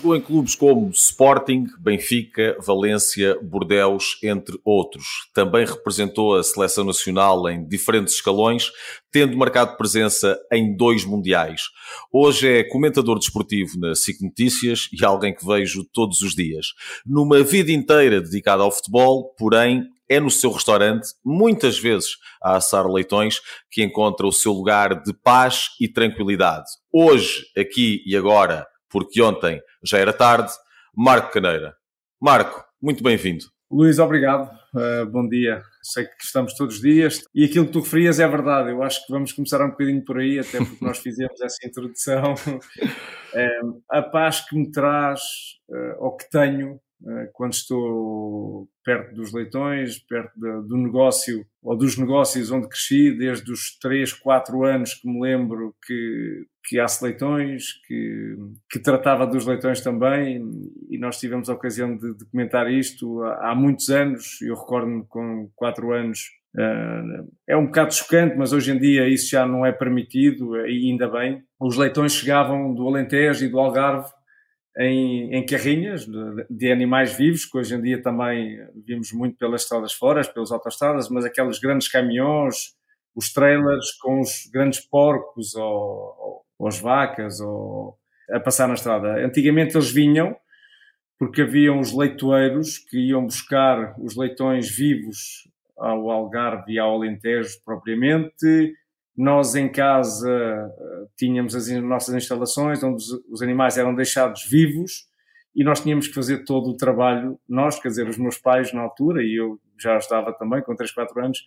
Jogou em clubes como Sporting, Benfica, Valência, Bordeus, entre outros. Também representou a seleção nacional em diferentes escalões, tendo marcado presença em dois mundiais. Hoje é comentador desportivo na SIC Notícias e alguém que vejo todos os dias. Numa vida inteira dedicada ao futebol, porém, é no seu restaurante, muitas vezes a assar leitões, que encontra o seu lugar de paz e tranquilidade. Hoje, aqui e agora, porque ontem já era tarde, Marco Caneira. Marco, muito bem-vindo. Luís, obrigado. Uh, bom dia. Sei que estamos todos os dias e aquilo que tu referias é verdade. Eu acho que vamos começar um bocadinho por aí, até porque nós fizemos essa introdução. Uh, a paz que me traz, uh, ou que tenho, eh, quando estou perto dos leitões, perto de, do negócio ou dos negócios onde cresci, desde os 3, 4 anos que me lembro que, que há leitões, que, que tratava dos leitões também, e nós tivemos a ocasião de, comentar isto há, há muitos anos, eu recordo-me com 4 anos. Uh, é um bocado chocante, mas hoje em dia isso já não é permitido, e ainda bem. Os leitões chegavam do Alentejo e do Algarve em, em carrinhas de, de, animais vivos, que hoje em dia também vimos muito pelas estradas fora, pelas autoestradas, mas aqueles grandes caminhões, os trailers com os grandes porcos ou, ou as vacas ou, a passar na estrada. Antigamente eles vinham porque haviam os leitoeiros que iam buscar os leitões vivos ao Algarve e ao Alentejo propriamente, nós em casa eh, tínhamos as nossas instalações onde os animais eram deixados vivos e nós tínhamos que fazer todo o trabalho, nós, quer dizer, os meus pais na altura, e eu já estava também com 3, 4 anos,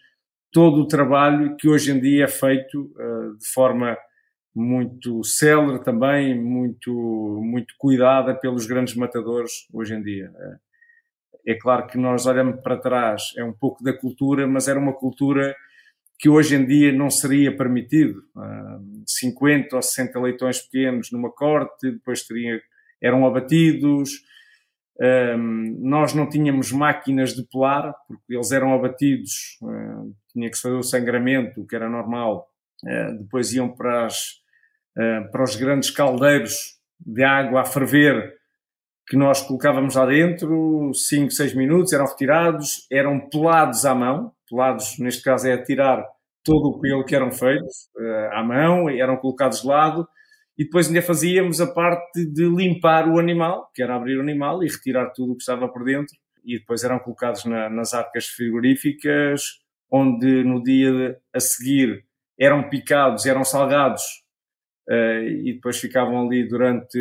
todo o trabalho que hoje em dia é feito uh, de forma muito célere também, muito, muito cuidada pelos grandes matadores hoje em dia. É claro que nós olhamos para trás, é um pouco da cultura, mas era uma cultura que hoje em dia não seria permitido. Uh, 50 ou 60 leitões pequenos numa corte, depois eram abatidos. Um, nós não tínhamos máquinas de pelar, porque eles eram abatidos, uh, tinha que se fazer o sangramento, que era normal. Depois iam para, as, para os grandes caldeiros de água a ferver, que nós colocávamos lá dentro, 5, 6 minutos, eram retirados, eram pelados à mão, pelados, neste caso é a tirar todo o pelo que eram feitos uh, à mão, eram colocados de lado, e depois ainda fazíamos a parte de limpar o animal, que era abrir o animal e retirar tudo o que estava por dentro, e depois eram colocados na, nas arcas frigoríficas, onde no dia a seguir eram picados, eram salgados, uh, e depois ficavam ali durante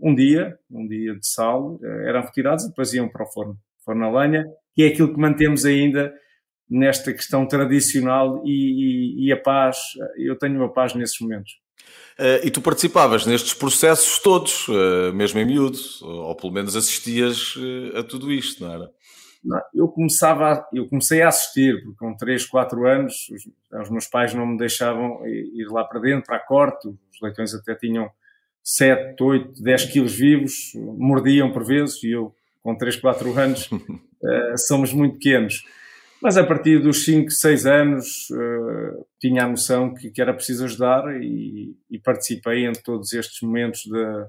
um dia, um dia de sal, uh, eram retirados e depois iam para o forno, forno a lenha, que é aquilo que mantemos ainda nesta questão tradicional e, e, e, a paz, eu tenho a paz nesses momentos. Uh, e tu participavas nestes processos todos, uh, mesmo em miúdo, ou pelo menos assistias uh, a tudo isto, não era? Não, eu começava, eu comecei a assistir, porque com 3, 4 anos os, os, meus pais não me deixavam ir lá para dentro, para a corte, os leitões até tinham 7, 8, 10 quilos vivos, mordiam por vezes, e eu com 3, 4 anos somos muito pequenos. Mas a partir dos 5, 6 anos uh, tinha a noção que, que, era preciso ajudar e, e, participei em todos estes momentos, de,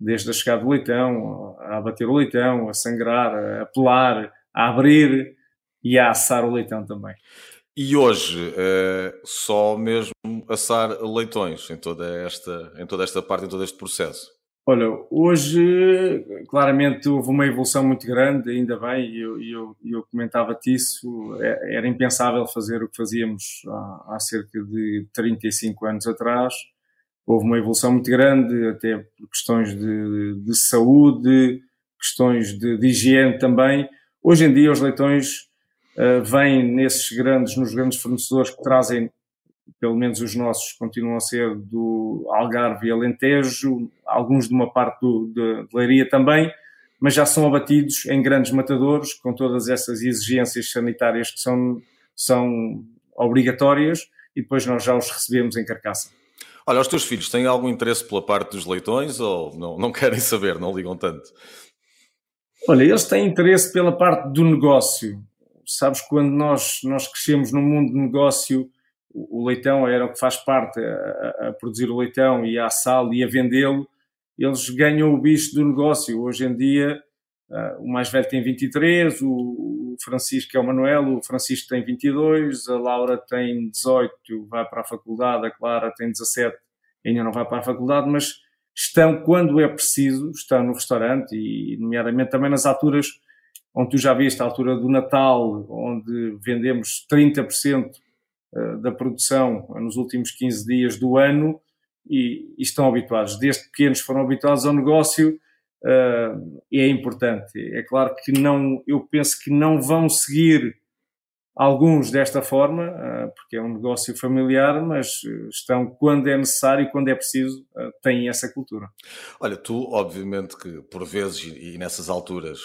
desde a chegada do leitão, a abater o leitão, a sangrar, a pelar, a abrir e a assar o leitão também. E hoje é só mesmo assar leitões em toda esta, em toda esta parte, em todo este processo? Olha, hoje claramente houve uma evolução muito grande, ainda bem, e eu, eu, eu comentava-te isso, é, era impensável fazer o que fazíamos há, há, cerca de 35 anos atrás. Houve uma evolução muito grande, até por questões de, de saúde, questões de, de, higiene também. Hoje em dia os leitões uh, vêm nesses grandes, nos grandes fornecedores que trazem pelo menos os nossos continuam a ser do Algarve e Alentejo, alguns de uma parte do, de, de Leiria também, mas já são abatidos em grandes matadores, com todas essas exigências sanitárias que são, são obrigatórias, e depois nós já os recebemos em carcaça. Olha, os teus filhos têm algum interesse pela parte dos leitões ou não, não querem saber, não ligam tanto? Olha, eles têm interesse pela parte do negócio. Sabes, quando nós, nós crescemos no mundo de negócio, o leitão era o que faz parte a, a, produzir o leitão e a assá-lo e a vendê-lo, eles ganham o bicho do negócio. Hoje em dia, uh, o mais velho tem 23, o, o Francisco é o Manuel, o Francisco tem 22, a Laura tem 18, vai para a faculdade, a Clara tem 17, ainda não vai para a faculdade, mas estão, quando é preciso, estão no restaurante e, nomeadamente, também nas alturas onde tu já viste, a altura do Natal, onde vendemos 30% eh, da produção nos últimos 15 dias do ano e, e estão habituados, desde pequenos foram habituados ao negócio uh, é importante. É claro que não, eu penso que não vão seguir alguns desta forma, uh, porque é um negócio familiar, mas estão quando é necessário e quando é preciso, uh, têm essa cultura. Olha, tu, obviamente, que por vezes e nessas alturas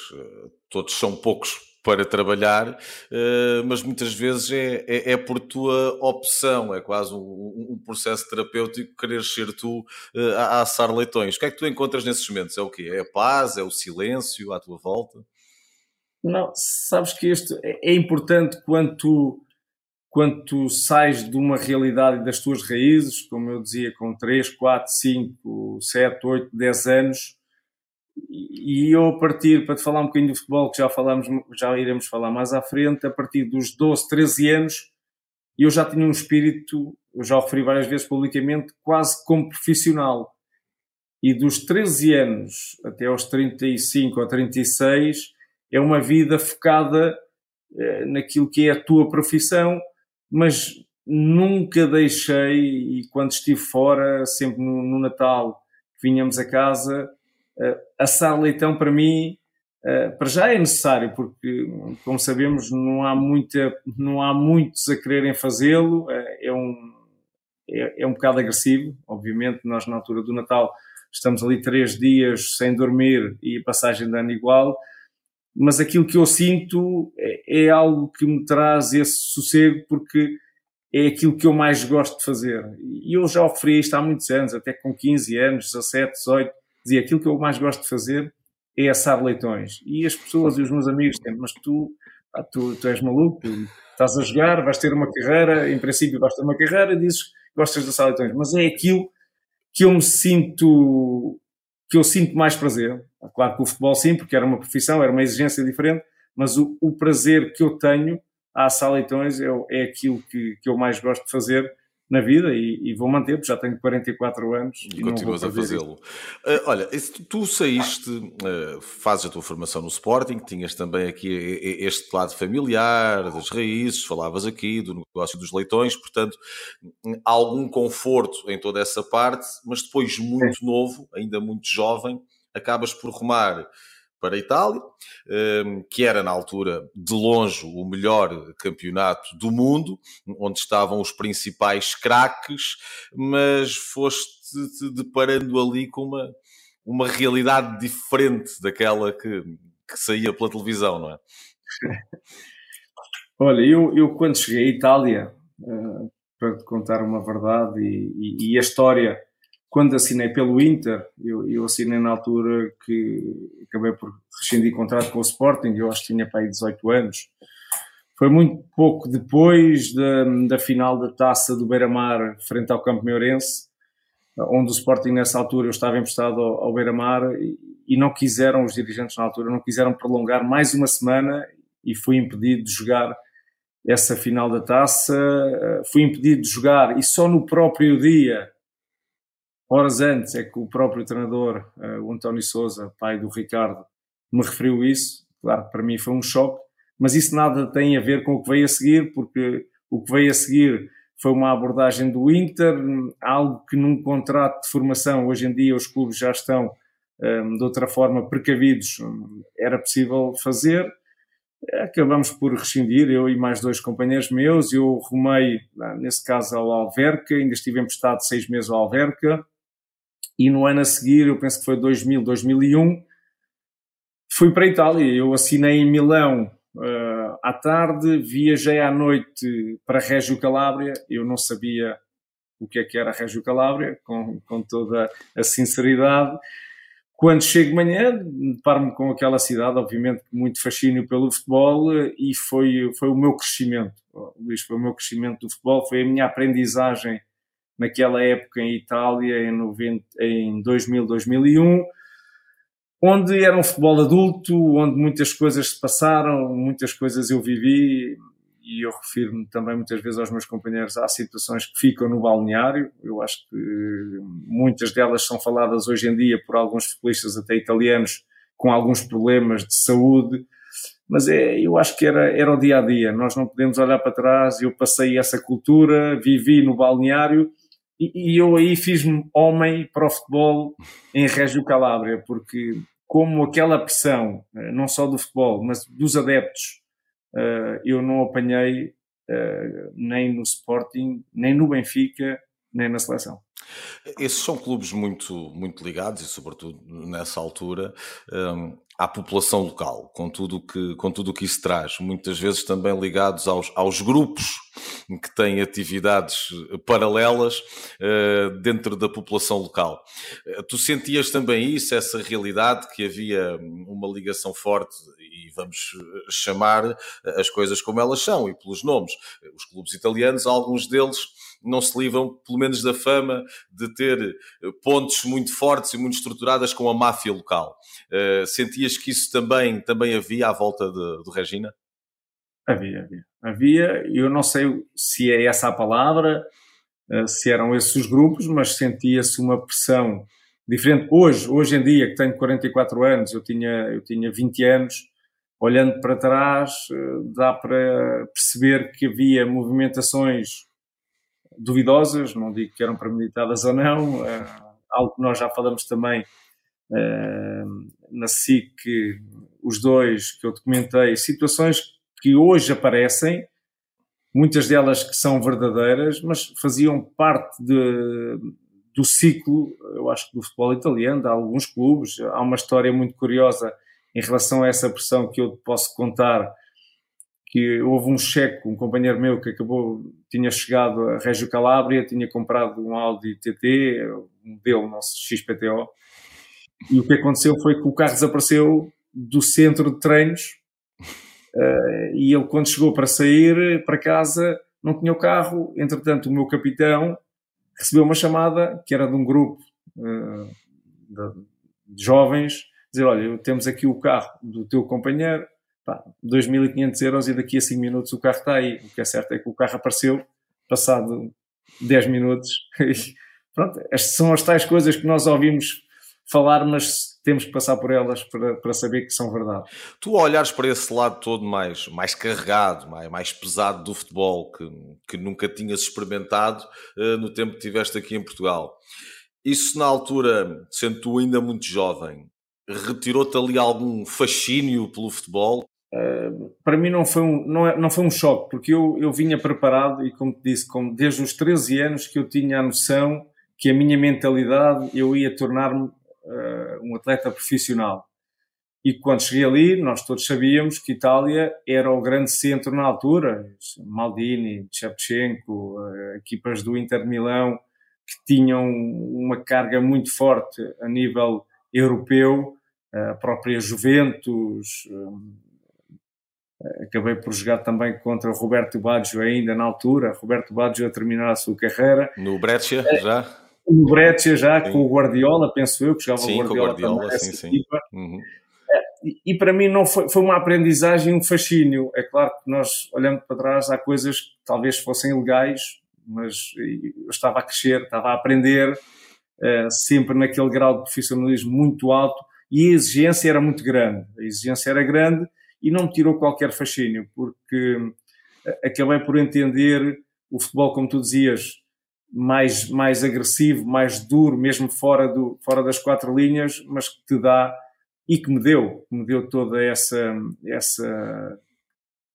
todos são poucos para trabalhar, eh, mas muitas vezes é, é, é, por tua opção, é quase um, um processo terapêutico querer ser tu eh, a, a assar leitões. O que é que tu encontras nesses momentos? É o quê? É a paz? É o silêncio à tua volta? Não, sabes que isto é, é importante quando tu, quando tu sais de uma realidade das tuas raízes, como eu dizia, com 3, 4, 5, 7, 8, 10 anos, e eu a partir, para te falar um bocadinho do futebol, que já falamos, já iremos falar mais à frente, a partir dos 12, 13 anos, eu já tinha um espírito, eu já o referi várias vezes publicamente, quase como profissional. E dos 13 anos até aos 35 ou 36, é uma vida focada eh, naquilo que é a tua profissão, mas nunca deixei, e quando estive fora, sempre no, no Natal, vinhamos a casa, assar leitão para mim uh, para já é necessário porque como sabemos não há muita não há muitos a quererem fazê-lo. Uh, é um é, é, um bocado agressivo obviamente. Nós na altura do Natal estamos ali três dias sem dormir e passagem de ano igual. Mas aquilo que eu sinto é, é algo que me traz esse sossego porque é aquilo que eu mais gosto de fazer. E eu já oferi isto há muitos anos, até com 15 anos, 17, 18, dizia aquilo que eu mais gosto de fazer é assar leitões. E as pessoas e os meus amigos dizem, mas tu, tu, tu és maluco, estás a jogar, vais ter uma carreira, em princípio vais ter uma carreira, dizes que gostas de assar leitões. Mas é aquilo que eu me sinto, que eu sinto mais prazer. Claro que o futebol sim, porque era uma profissão, era uma exigência diferente, mas o, o prazer que eu tenho a assar leitões é, é aquilo que, que eu mais gosto de fazer na vida e, e, vou manter, porque já tenho 44 anos. E, e continuas a fazê-lo. Uh, olha, tu, saíste, uh, fazes a tua formação no Sporting, tinhas também aqui este lado familiar, das raízes, falavas aqui do negócio dos leitões, portanto, há algum conforto em toda essa parte, mas depois, muito Sim. novo, ainda muito jovem, acabas por rumar para a Itália, ehm, que era na altura de longe o melhor campeonato do mundo, onde estavam os principais craques, mas foste-te deparando ali com uma, uma realidade diferente daquela que, que saía pela televisão, não é? Olha, eu, eu quando cheguei à Itália, uh, para te contar uma verdade e, e, e a história quando assinei pelo Inter, eu, eu, assinei na altura que acabei por rescindir contrato com o Sporting, eu acho que tinha para aí 18 anos. Foi muito pouco depois da, da final da taça do Beira-Mar frente ao Campo Meurense, onde o Sporting nessa altura eu estava emprestado ao, ao Beira-Mar e, e não quiseram, os dirigentes na altura, não quiseram prolongar mais uma semana e fui impedido de jogar essa final da taça. Fui impedido de jogar e só no próprio dia Horas antes é que o próprio treinador, uh, o António Souza, pai do Ricardo, me referiu isso. Claro, para mim foi um choque, mas isso nada tem a ver com o que veio a seguir, porque o que veio a seguir foi uma abordagem do Inter, algo que num contrato de formação, hoje em dia os clubes já estão um, eh, de outra forma precavidos, era possível fazer. Acabamos por rescindir, eu e mais dois companheiros meus. Eu rumei, nesse caso, ao Alverca, ainda estive emprestado seis meses ao Alverca e no ano a seguir, eu penso que foi 2000, 2001, fui para a Itália. Eu assinei em Milão uh, à tarde, viajei à noite para Reggio Calabria. Eu não sabia o que é que era Reggio Calabria, com, com toda a sinceridade. Quando chego de manhã, deparo-me com aquela cidade, obviamente muito fascínio pelo futebol e foi, foi o meu crescimento, Luís, foi o meu crescimento do futebol, foi a minha aprendizagem naquela época em Itália, em, 90, em 2000, 2001, onde era um futebol adulto, onde muitas coisas se passaram, muitas coisas eu vivi, e eu refiro-me também muitas vezes aos meus companheiros, há situações que ficam no balneário, eu acho que muitas delas são faladas hoje em dia por alguns futebolistas até italianos com alguns problemas de saúde, mas é, eu acho que era, era o dia a dia, nós não podemos olhar para trás, eu passei essa cultura, vivi no balneário e, e eu aí fiz-me homem para o futebol em Régio Calabria, porque como aquela pressão, eh, não só do futebol, mas dos adeptos, eh, eu não apanhei eh, nem no Sporting, nem no Benfica, nem na seleção. Esses são clubes muito, muito ligados e, sobretudo, nessa altura, um, à população local, com tudo que, com tudo o que isso traz. Muitas vezes também ligados aos, aos grupos que têm atividades paralelas uh, dentro da população local. Uh, tu sentias também isso, essa realidade, que havia uma ligação forte, e vamos chamar as coisas como elas são e pelos nomes. Os clubes italianos, alguns deles não se livram, pelo menos, da fama de ter eh, pontes muito fortes e muito estruturadas com a máfia local. Sentias que isso também, também havia à volta de, do Regina? Havia, havia. Havia, eu não sei se é essa a palavra, se eram esses os grupos, mas sentia-se uma pressão diferente. Hoje, hoje em dia, que tenho 44 anos, eu tinha, eu tinha 20 anos, olhando para trás, dá para perceber que havia movimentações duvidosas, não digo que eram premeditadas ou não, uh, algo que nós já falamos também uh, na SIC, os dois que eu documentei, situações que hoje aparecem, muitas delas que são verdadeiras, mas faziam parte de, do ciclo, eu acho que do futebol italiano, de alguns clubes. Há uma história muito curiosa em relação a essa pressão que eu posso contar que houve um cheque, um companheiro meu que acabou, tinha chegado a Régio Calabria, tinha comprado um Audi TT, um modelo nosso XPTO, e o que aconteceu foi que o carro desapareceu do centro de treinos uh, e ele quando chegou para sair para casa não tinha o carro, entretanto o meu capitão recebeu uma chamada que era de um grupo uh, de, de jovens, dizer, olha, temos aqui o carro do teu companheiro, pá, 2.500 euros e daqui a 5 minutos o carro está aí. O que é certo é que o carro apareceu, passado 10 minutos. pronto, estas são as tais coisas que nós ouvimos falar, mas temos que passar por elas para, para saber que são verdade. Tu olhares para esse lado todo mais, mais carregado, mais, mais pesado do futebol, que, que nunca tinhas experimentado uh, no tempo que estiveste aqui em Portugal. Isso na altura, sendo tu ainda muito jovem, retirou-te ali algum fascínio pelo futebol? para mim não foi um, não, é, não foi um choque, porque eu, eu vinha preparado e, como te disse, como desde os 13 anos que eu tinha a noção que a minha mentalidade eu ia tornar-me uh, um atleta profissional. E quando cheguei ali, nós todos sabíamos que Itália era o grande centro na altura. Maldini, Shevchenko, uh, equipas do Inter de Milão, que tinham uma carga muito forte a nível europeu, a própria Juventus, acabei por jogar também contra o Roberto Baggio ainda na altura, Roberto Baggio a terminar a sua carreira. No Breccia é, já? No Breccia já, sim. com o Guardiola, penso eu, que jogava sim, o Guardiola, com o Guardiola também, sim, sim. Uhum. É, e, e, para mim não foi, foi uma aprendizagem, um fascínio. É claro que nós, olhando para trás, há coisas que talvez fossem ilegais, mas eu estava a crescer, estava a aprender, uh, sempre naquele grau de profissionalismo muito alto, e a exigência era muito grande. A exigência era grande e não me tirou qualquer fascínio, porque eh, acabei por entender o futebol, como tu dizias, mais, mais agressivo, mais duro, mesmo fora, do, fora das quatro linhas, mas que te dá e que me deu, me deu toda essa, essa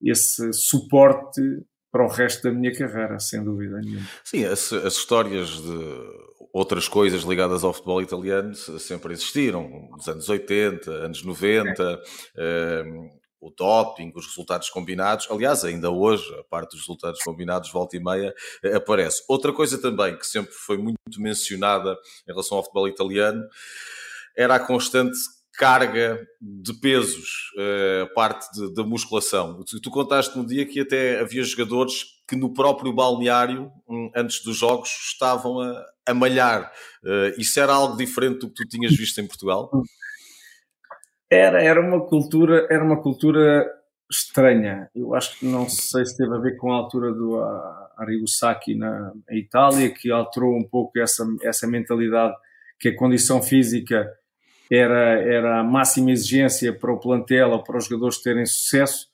esse suporte para o resto da minha carreira, sem dúvida nenhuma. Sim, as, as histórias de outras coisas ligadas ao futebol italiano sempre existiram, nos anos 80, anos 90, é o doping, os resultados combinados. Aliás, ainda hoje, a parte dos resultados combinados, volta e meia, eh, aparece. Outra coisa também que sempre foi muito mencionada em relação ao futebol italiano era a constante carga de pesos, a parte da musculação. Tu, contaste no dia que até havia jogadores que no próprio balneário, hum, antes dos jogos, estavam a, a malhar. Isso era algo diferente do que tu tinhas visto em Portugal? Era, era uma cultura, era uma cultura estranha. Eu acho que não sei se teve a ver com a altura do Arrigo Sacchi na Itália, que alterou um pouco essa, essa mentalidade que a condição física era, era a máxima exigência para o plantel ou para os jogadores terem sucesso.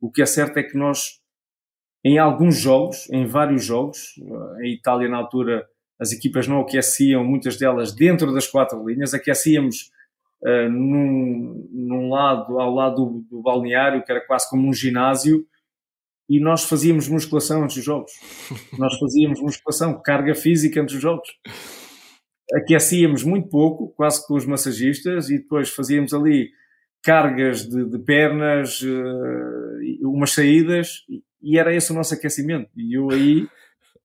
O que é certo é que nós, em alguns jogos, em vários jogos, em Itália na altura as equipas não aqueciam, muitas delas dentro das quatro linhas, aquecíamos uh, num, num, lado, ao lado do, do, balneário, que era quase como um ginásio, e nós fazíamos musculação antes dos jogos. Nós fazíamos musculação, carga física antes dos jogos. Aquecíamos muito pouco, quase com os massagistas, e depois fazíamos ali cargas de, de pernas, uh, umas saídas, e era esse o nosso aquecimento. E eu aí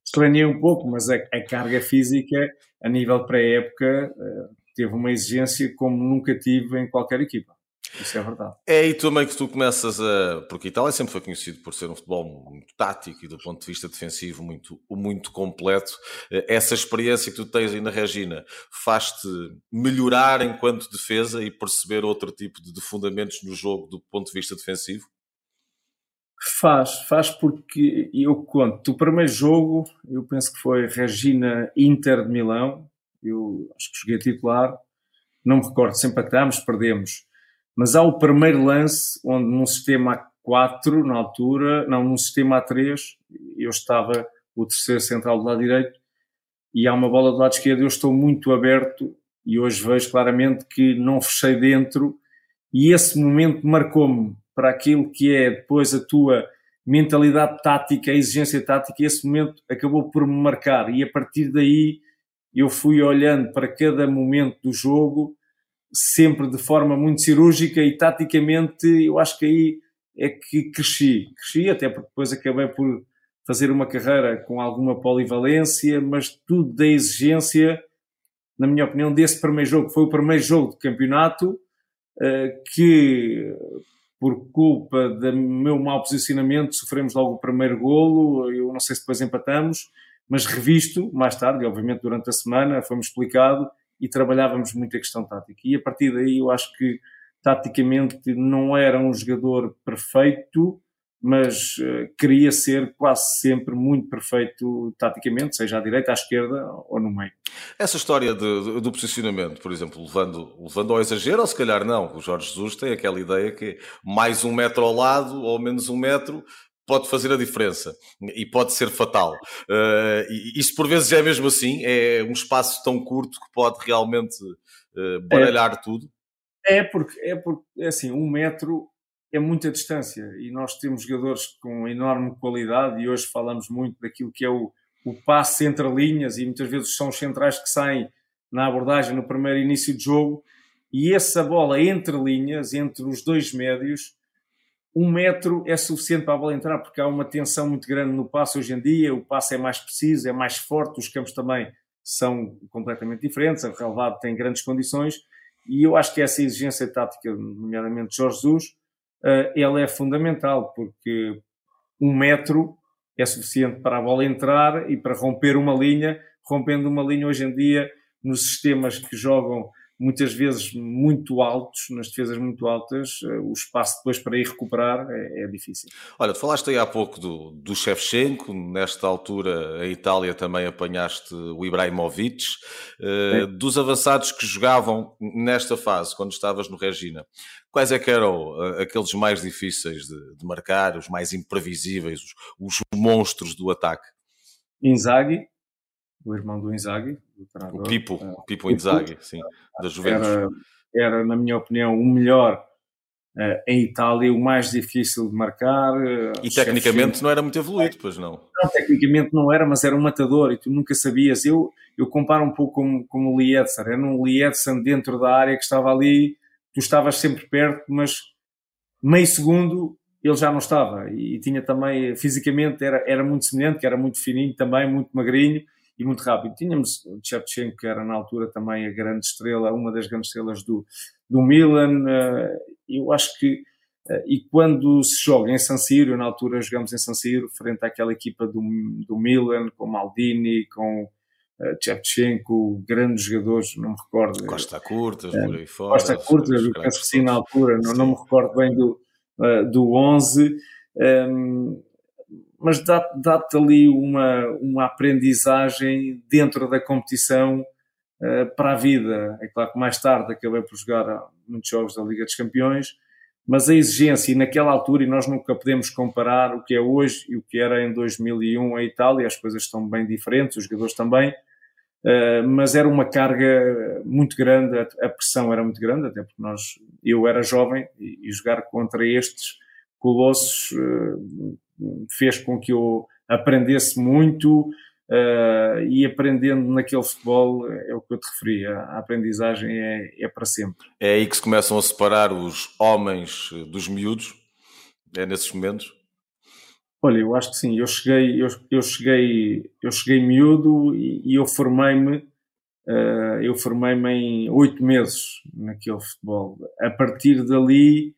estranhei um pouco, mas a, a carga física, a nível pré-época, uh, teve uma exigência como nunca tive em qualquer equipa. Isso é verdade. É aí também que tu começas a. Porque a Itália sempre foi conhecido por ser um futebol muito tático e do ponto de vista defensivo muito, muito completo. Essa experiência que tu tens aí na Regina faz-te melhorar enquanto defesa e perceber outro tipo de fundamentos no jogo do ponto de vista defensivo? Faz, faz porque eu conto. O primeiro jogo, eu penso que foi Regina Inter de Milão, eu acho que joguei titular, não me recordo se empatámos, perdemos. Mas há o primeiro lance onde num sistema A4, na altura, não, num sistema A3, eu estava o terceiro central do lado direito e há uma bola do lado esquerdo, eu estou muito aberto e hoje vejo claramente que não fechei dentro e esse momento marcou-me para aquilo que é depois a tua mentalidade tática, a exigência tática, e esse momento acabou por me marcar. E a partir daí eu fui olhando para cada momento do jogo, sempre de forma muito cirúrgica e taticamente, eu acho que aí é que cresci. Cresci até porque depois acabei por fazer uma carreira com alguma polivalência, mas tudo da exigência, na minha opinião, desse primeiro jogo. Foi o primeiro jogo de campeonato eh, que, por culpa do meu mau posicionamento, sofremos logo o primeiro golo. Eu não sei se depois empatamos mas revisto mais tarde, obviamente durante a semana, foi-me explicado e trabalhávamos muito a questão tática. E a partir daí eu acho que taticamente não era um jogador perfeito, mas uh, queria ser quase sempre muito perfeito taticamente, seja à direita, à esquerda ou no meio. Essa história de, do posicionamento, por exemplo, levando, levando ao exagero, ou se calhar não, o Jorge Jesus tem aquela ideia que mais um metro ao lado ou menos um metro pode fazer a diferença e pode ser fatal. Uh, e isso por vezes é mesmo assim, é um espaço tão curto que pode realmente uh, baralhar é, tudo. É porque, é porque, é assim, um metro é muita distância e nós temos jogadores com enorme qualidade e hoje falamos muito daquilo que é o, o passe entre linhas e muitas vezes são os centrais que saem na abordagem no primeiro início de jogo e essa bola entre linhas, entre os dois médios, um metro é suficiente para a bola entrar, porque há uma tensão muito grande no passo hoje em dia, o passo é mais preciso, é mais forte, os campos também são completamente diferentes, a relevado tem grandes condições, e eu acho que essa exigência tática, nomeadamente Jorge Jesus, uh, ela é fundamental, porque um metro é suficiente para a bola entrar e para romper uma linha, rompendo uma linha hoje em dia, nos sistemas que jogam muitas vezes muito altos, nas defesas muito altas, eh, o espaço depois para ir recuperar é, é difícil. Olha, tu falaste aí há pouco do, do Shevchenko, nesta altura a Itália também apanhaste o Ibrahimovic, uh, dos avançados que jogavam nesta fase, quando estavas no Regina, quais é que eram uh, aqueles mais difíceis de, de, marcar, os mais imprevisíveis, os, os monstros do ataque? Inzaghi, o irmão do Inzaghi, o Pipo, uh, Pipo Inzaghi, sim, da Juventus. Era, era, na minha opinião, o melhor uh, em Itália, o mais difícil de marcar. Uh, e tecnicamente não era muito evoluído, pois não? Não, tecnicamente não era, mas era um matador e tu nunca sabias. Eu, eu comparo um pouco com, com o Liedser, era um Liedser dentro da área que estava ali, tu estavas sempre perto, mas meio segundo ele já não estava e, e tinha também, fisicamente, era, era muito semelhante, que era muito fininho também, muito magrinho, e muito rápido. Tínhamos o Shevchenko, que era na altura também a grande estrela, uma das grandes estrelas do, do Milan. Uh, eu acho que uh, e quando se joga em San Siro, na altura jogamos em San Siro, frente àquela equipa do, do Milan, com Maldini, com uh, Shevchenko, grandes jogadores, não me recordo. Costa Curtas, uh, por aí fora. Costa Curtas, eu penso que sim na altura, não, não, me recordo bem do, uh, do 11. Um, mas dá-te dá ali uma, uma aprendizagem dentro da competição uh, para a vida. É claro que mais tarde acabei por jogar muitos jogos da Liga dos Campeões, mas a exigência, e naquela altura, e nós nunca podemos comparar o que é hoje e o que era em 2001 a Itália, as coisas estão bem diferentes, os jogadores também, uh, mas era uma carga muito grande, a, a, pressão era muito grande, até porque nós, eu era jovem e, e jogar contra estes colossos uh, fez com que eu aprendesse muito uh, e aprendendo naquele futebol é o que eu te referi, a aprendizagem é, é para sempre. É aí que se começam a separar os homens dos miúdos? É nesses momentos? Olha, eu acho que sim. Eu cheguei, eu, eu cheguei, eu cheguei miúdo e, e eu formei-me, uh, eu formei-me em oito meses naquele futebol. A partir dali,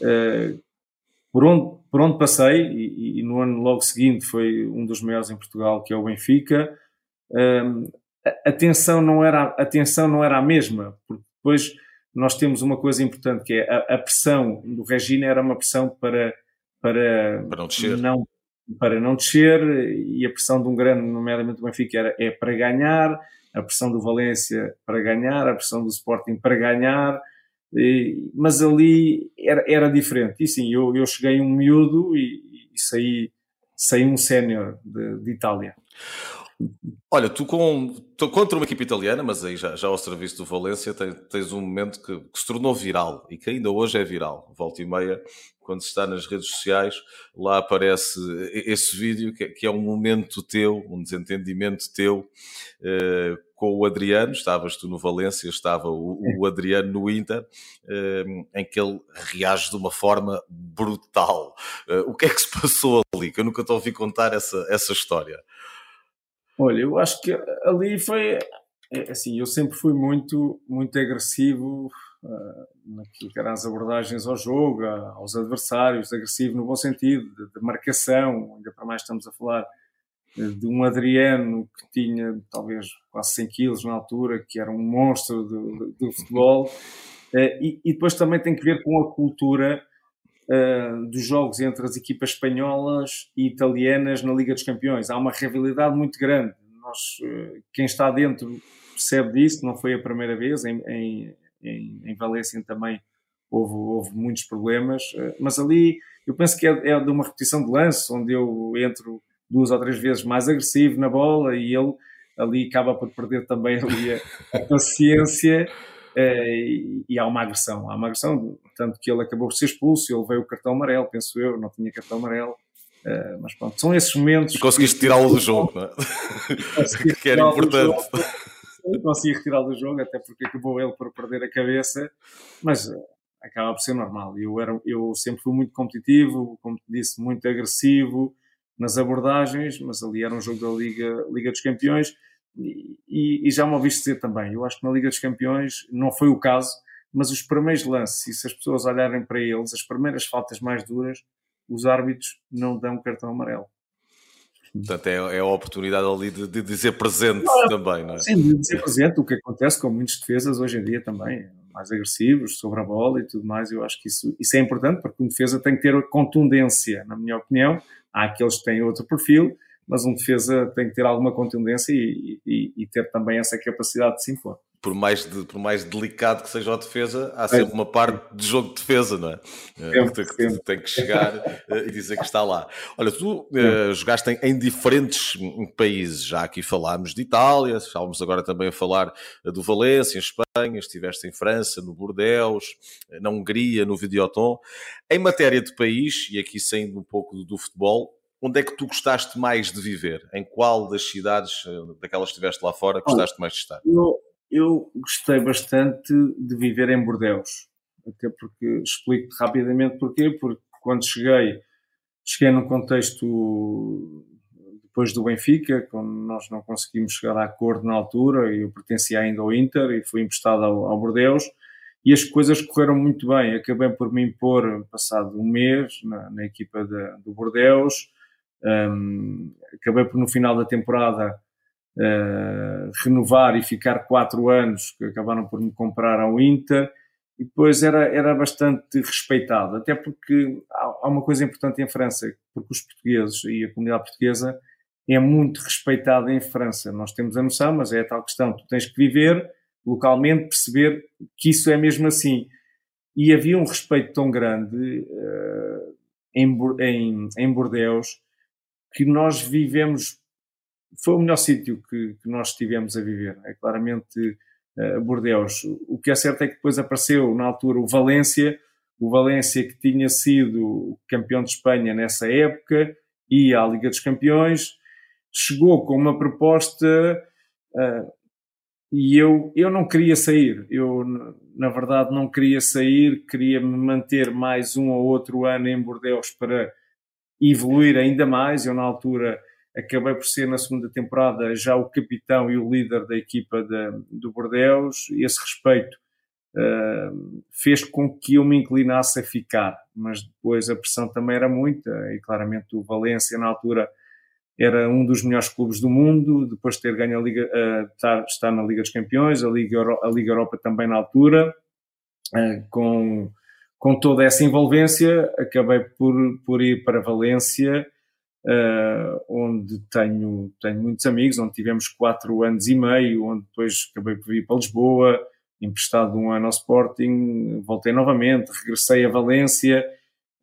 uh, por onde, por onde passei, e, e, no ano logo seguinte foi um dos maiores em Portugal, que é o Benfica, um, a, tensão não era, a tensão não era a mesma, porque depois nós temos uma coisa importante, que é a, a pressão do Regina era uma pressão para, para, para não descer. Não, para não descer, e a pressão de um grande, nomeadamente do Benfica, era, é para ganhar, a pressão do Valência para ganhar, a pressão do Sporting para ganhar, mas ali era, era diferente. E sim, eu, eu cheguei um miúdo e, e saí, saí um sénior de, de, Itália. Olha, tu com, tu contra uma equipa italiana, mas aí já, já ao serviço do Valência, tens, tens um momento que, que, se tornou viral e que ainda hoje é viral. Volta e meia, quando se está nas redes sociais, lá aparece esse vídeo que, que é um momento teu, um desentendimento teu eh, com o Adriano, estavas tu no Valência, estava o, o Adriano no Inter, uh, em que ele reage de uma forma brutal. Uh, o que é que se passou ali? Que eu nunca te ouvi contar essa, essa história. Olha, eu acho que ali foi é, assim, eu sempre fui muito, muito agressivo uh, naquilo que eram as abordagens ao jogo, aos adversários, agressivo no bom sentido, de, de marcação, ainda para mais estamos a falar de um Adriano que tinha talvez quase 100 quilos na altura, que era um monstro do, do futebol, eh, e, e, depois também tem que ver com a cultura uh, dos jogos entre as equipas espanholas e italianas na Liga dos Campeões. Há uma rivalidade muito grande. Nós, uh, quem está dentro percebe disso, não foi a primeira vez, em, em, em, em Valência também houve, houve muitos problemas, uh, mas ali eu penso que é, é de uma repetição de lance, onde eu entro duas ou três vezes mais agressivo na bola e ele ali acaba por perder também a, a paciência e, e, há uma agressão, há uma agressão, tanto que ele acabou por ser expulso, ele veio o cartão amarelo, penso eu, não tinha cartão amarelo, uh, mas pronto, são esses momentos... E conseguiste tirá-lo do jogo, não é? que era importante. consegui retirá-lo do jogo, até porque acabou ele por perder a cabeça, mas uh, acaba por ser normal. Eu, era, eu sempre fui muito competitivo, como te disse, muito agressivo, nas abordagens, mas ali era um jogo da Liga, Liga dos Campeões e, e, já me ouviste dizer também, eu acho que na Liga dos Campeões não foi o caso, mas os primeiros lances, e se as pessoas olharem para eles, as primeiras faltas mais duras, os árbitros não dão cartão amarelo. Portanto, é, é a oportunidade ali de, de dizer presente claro, também, não é? Sim, de dizer presente, o que acontece com muitos defesas hoje em dia também, mais agressivos, sobre a bola e tudo mais, eu acho que isso, isso é importante, porque um defesa tem que ter contundência, na minha opinião, Há aqueles que têm outro perfil, mas um defesa tem que ter alguma contundência e, e, e ter também essa capacidade de se impor. Por mais, de, por mais delicado que seja a defesa, há sempre uma parte de jogo de defesa, não é? Eh, sempre, que tem, tem, que chegar eh, e dizer que está lá. Olha, tu uh, jogaste em, em, diferentes países, já aqui falámos de Itália, estávamos agora também a falar do Valência, em Espanha, estiveste em França, no Bordeaux, na Hungria, no Videoton. Em matéria de país, e aqui saindo um pouco do futebol, onde é que tu gostaste mais de viver? Em qual das cidades eh, daquelas que estiveste lá fora gostaste mais de estar? Eu, eu gostei bastante de viver em Bordeus. Até porque, explico rapidamente porquê, porque quando cheguei, cheguei num contexto de depois do Benfica, quando nós não conseguimos chegar a acordo na altura, eu pertencia ainda ao Inter e fui emprestado ao, ao Bordeus, e as coisas correram muito bem. Acabei por me impor, passado um mês, na, na equipa de, do Bordeus, um, acabei por, no final da temporada, uh, renovar e ficar quatro anos, que acabaram por me comprar ao Inter, e depois era, era bastante respeitado, até porque há, há uma coisa importante em França, porque os portugueses e a comunidade portuguesa é muito respeitada em França. Nós temos a noção, mas é a tal questão, tu tens que viver localmente, perceber que isso é mesmo assim. E havia um respeito tão grande uh, em, em, em Bordeus que nós vivemos, foi o melhor sítio que, que nós estivemos a viver. É claramente uh, Bordeus. O que é certo é que depois apareceu, na altura, o Valência, o Valência que tinha sido campeão de Espanha nessa época, ia à Liga dos Campeões, chegou com uma proposta uh, e eu, eu não queria sair. Eu, na verdade, não queria sair, queria me manter mais um ou outro ano em Bordeus para evoluir ainda mais. Eu, na altura, acabei por ser na segunda temporada já o capitão e o líder da equipa do Bordeus. Esse respeito uh, fez com que eu me inclinasse a ficar, mas depois a pressão também era muita e claramente o Valência, na altura, era um dos melhores clubes do mundo, depois de ter ganho a Liga, uh, estar, estar na Liga dos Campeões, a Liga, Euro, a Liga Europa também na altura, uh, com com toda essa envolvência, acabei por, por ir para Valência, uh, onde tenho, tenho muitos amigos, onde tivemos quatro anos e meio, onde depois acabei por ir para Lisboa, emprestado um ano ao Sporting, voltei novamente, regressei a Valência,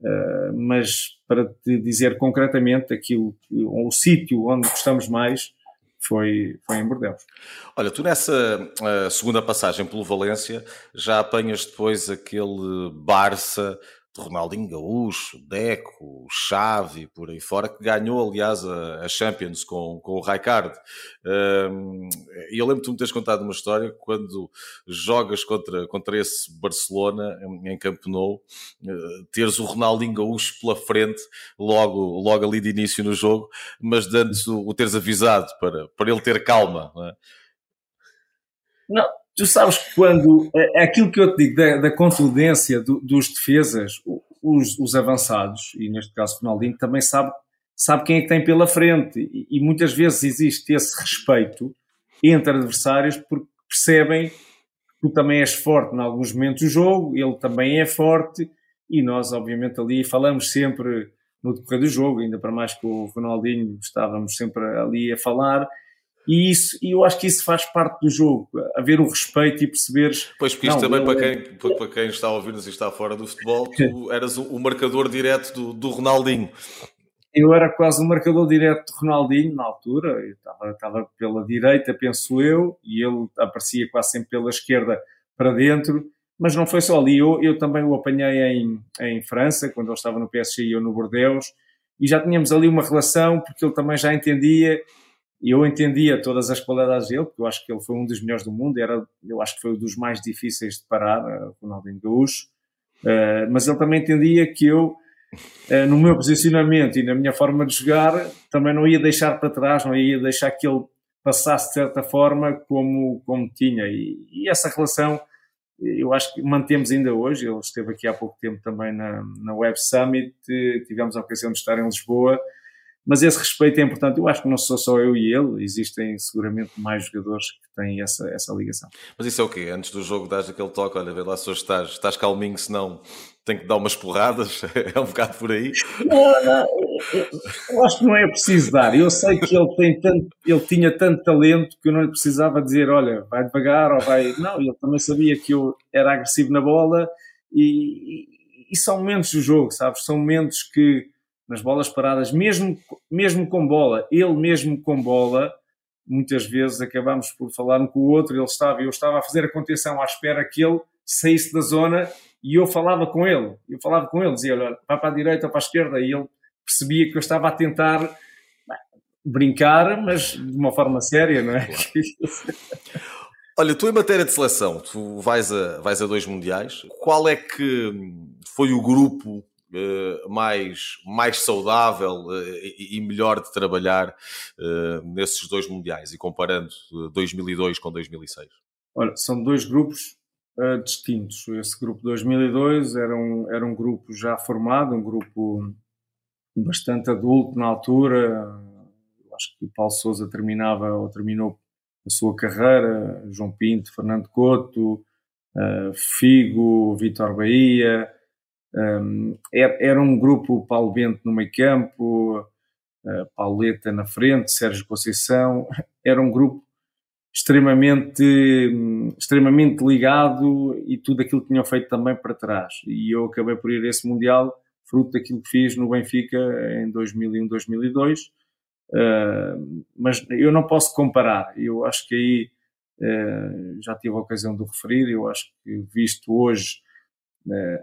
uh, mas para te dizer concretamente aquilo, o sítio onde gostamos mais, foi, foi em Bordeaux. Olha, tu nessa uh, segunda passagem pelo Valência já apanhas depois aquele Barça Ronaldinho Gaúcho, Deco, Xavi, por aí fora, que ganhou, aliás, a, Champions com, com o Raikard. E eu lembro que tu me teres contado uma história quando jogas contra, contra esse Barcelona em, Camp Nou, uh, teres o Ronaldinho Gaúcho pela frente, logo, logo ali de início no jogo, mas antes o, o teres avisado para, para ele ter calma. Não, é? não tu sabes que quando é, é aquilo que eu te digo da, da contundência do, dos defesas, os, os, avançados, e neste caso Ronaldinho, também sabe, sabe quem é que tem pela frente. E, e, muitas vezes existe esse respeito entre adversários porque percebem que tu também és forte em alguns momentos do jogo, ele também é forte, e nós, obviamente, ali falamos sempre no decorrer do jogo, ainda para mais que o Ronaldinho estávamos sempre ali a falar e isso, e eu acho que isso faz parte do jogo, haver o respeito e perceberes. Pois, porque isto não, também, para, quem, para quem está a ouvir-nos e está fora do futebol, tu eras o, marcador direto do, do Ronaldinho. Eu era quase o marcador direto do Ronaldinho na altura, eu estava, estava pela direita, penso eu, e ele aparecia quase sempre pela esquerda para dentro, mas não foi só ali. Eu, eu também o apanhei em, em França, quando ele estava no PSG e eu no Bordeaux, e já tínhamos ali uma relação, porque ele também já entendia e eu entendia todas as qualidades dele, porque eu acho que ele foi um dos melhores do mundo, era, eu acho que foi um dos mais difíceis de parar, uh, Ronaldinho Gaúcho, uh, mas ele também entendia que eu, uh, no meu posicionamento e na minha forma de jogar, também não ia deixar para trás, não ia deixar que ele passasse de certa forma como, como tinha. E, e essa relação eu acho que mantemos ainda hoje. Ele esteve aqui há pouco tempo também na, na Web Summit, tivemos a ocasião de estar em Lisboa mas esse respeito é importante. Eu acho que não sou só eu e ele, existem seguramente mais jogadores que têm essa, essa ligação. Mas isso é o quê? Antes do jogo dás aquele toque, olha, vê lá se hoje estás, estás calminho, senão tem que dar umas porradas, é um bocado por aí. Não, não, eu acho que não é preciso dar. Eu sei que ele, tem tanto, ele tinha tanto talento que eu não lhe precisava dizer, olha, vai devagar ou vai. Não, ele também sabia que eu era agressivo na bola e, e, e são momentos do jogo, sabes? São momentos que nas bolas paradas, mesmo, mesmo com bola, ele mesmo com bola, muitas vezes acabamos por falar um com o outro, ele estava, eu estava a fazer a contenção à espera que ele saísse da zona e eu falava com ele, eu falava com ele, dizia, olha, vai para a direita ou para a esquerda, e ele percebia que eu estava a tentar bem, brincar, mas de uma forma séria, não é? Olha, tu em matéria de seleção, tu vais a, vais a dois mundiais, qual é que foi o grupo mais, mais saudável uh, e, melhor de trabalhar nesses dois mundiais e comparando 2002 com 2006? Olha, são dois grupos distintos. Esse grupo 2002 era um, era um grupo já formado, um grupo bastante adulto na altura. Acho que o Paulo Souza terminava ou terminou a sua carreira, João Pinto, Fernando Couto, uh, Figo, Vitor Bahia. Um, era, era, um grupo Paulo Bento no meio campo, Pauleta na frente, Sérgio Conceição. Era um grupo extremamente, extremamente ligado e tudo aquilo que tinham feito também para trás. E eu acabei por ir a esse Mundial fruto daquilo que fiz no Benfica em 2001, 2002. Uh, mas eu não posso comparar. Eu acho que aí uh, já tive a ocasião de referir. Eu acho que, visto hoje,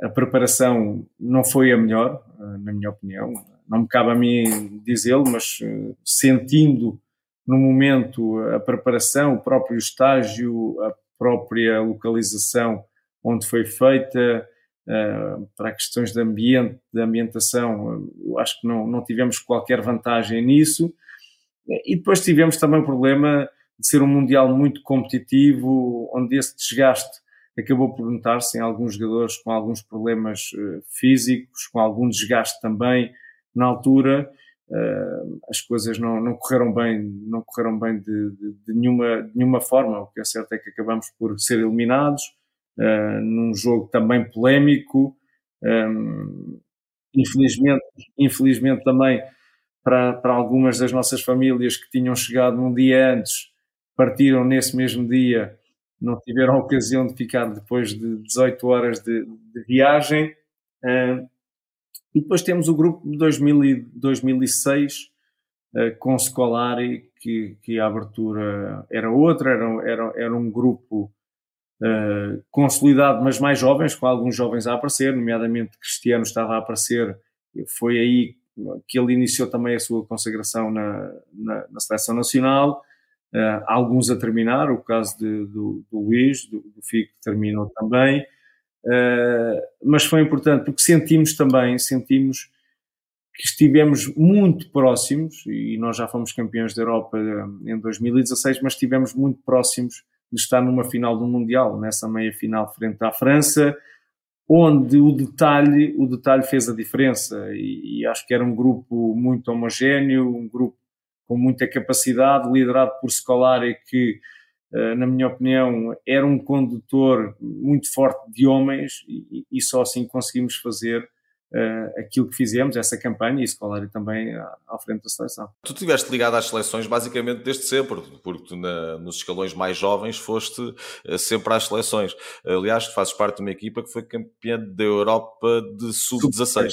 a preparação não foi a melhor, na minha opinião. Não me cabe a mim dizê-lo, mas sentindo no momento a preparação, o próprio estágio, a própria localização onde foi feita, para questões de ambiente, de ambientação, eu acho que não, não tivemos qualquer vantagem nisso. E depois tivemos também o problema de ser um Mundial muito competitivo, onde esse desgaste acabou por notar-se em alguns jogadores com alguns problemas uh, físicos, com algum desgaste também na altura. Uh, as coisas não, não correram bem, não correram bem de, de, de, nenhuma, de nenhuma forma. O que é certo é que acabamos por ser eliminados uh, num jogo também polémico. Infelizmente, infelizmente também para, para algumas das nossas famílias que tinham chegado um dia antes, partiram nesse mesmo dia, não tiveram a ocasião de ficar depois de 18 horas de, de viagem. Uh, e depois temos o grupo de 2000 2006 uh, com Scolari, que, que a abertura era outra, era, era, era um grupo uh, consolidado, mas mais jovens, com alguns jovens a aparecer, nomeadamente Cristiano estava a aparecer, foi aí que ele iniciou também a sua consagração na, na, na seleção nacional, uh, alguns a terminar, o caso de, do, do Luís, do, do Fico, terminou também, uh, mas foi importante porque sentimos também, sentimos que estivemos muito próximos, e nós já fomos campeões da Europa em 2016, mas estivemos muito próximos de estar numa final do Mundial, nessa meia final frente à França, onde o detalhe, o detalhe fez a diferença. E, e, acho que era um grupo muito homogéneo, um grupo com muita capacidade, liderado por Scolari que, eh, na minha opinião, era um condutor muito forte de homens e, e só assim conseguimos fazer uh, aquilo que fizemos, essa campanha, e Scolari também à, à, frente da seleção. Tu estiveste ligado às seleções basicamente desde sempre, porque na, nos escalões mais jovens foste uh, sempre às seleções. Aliás, tu fazes parte de uma equipa que foi campeã da Europa de sub-16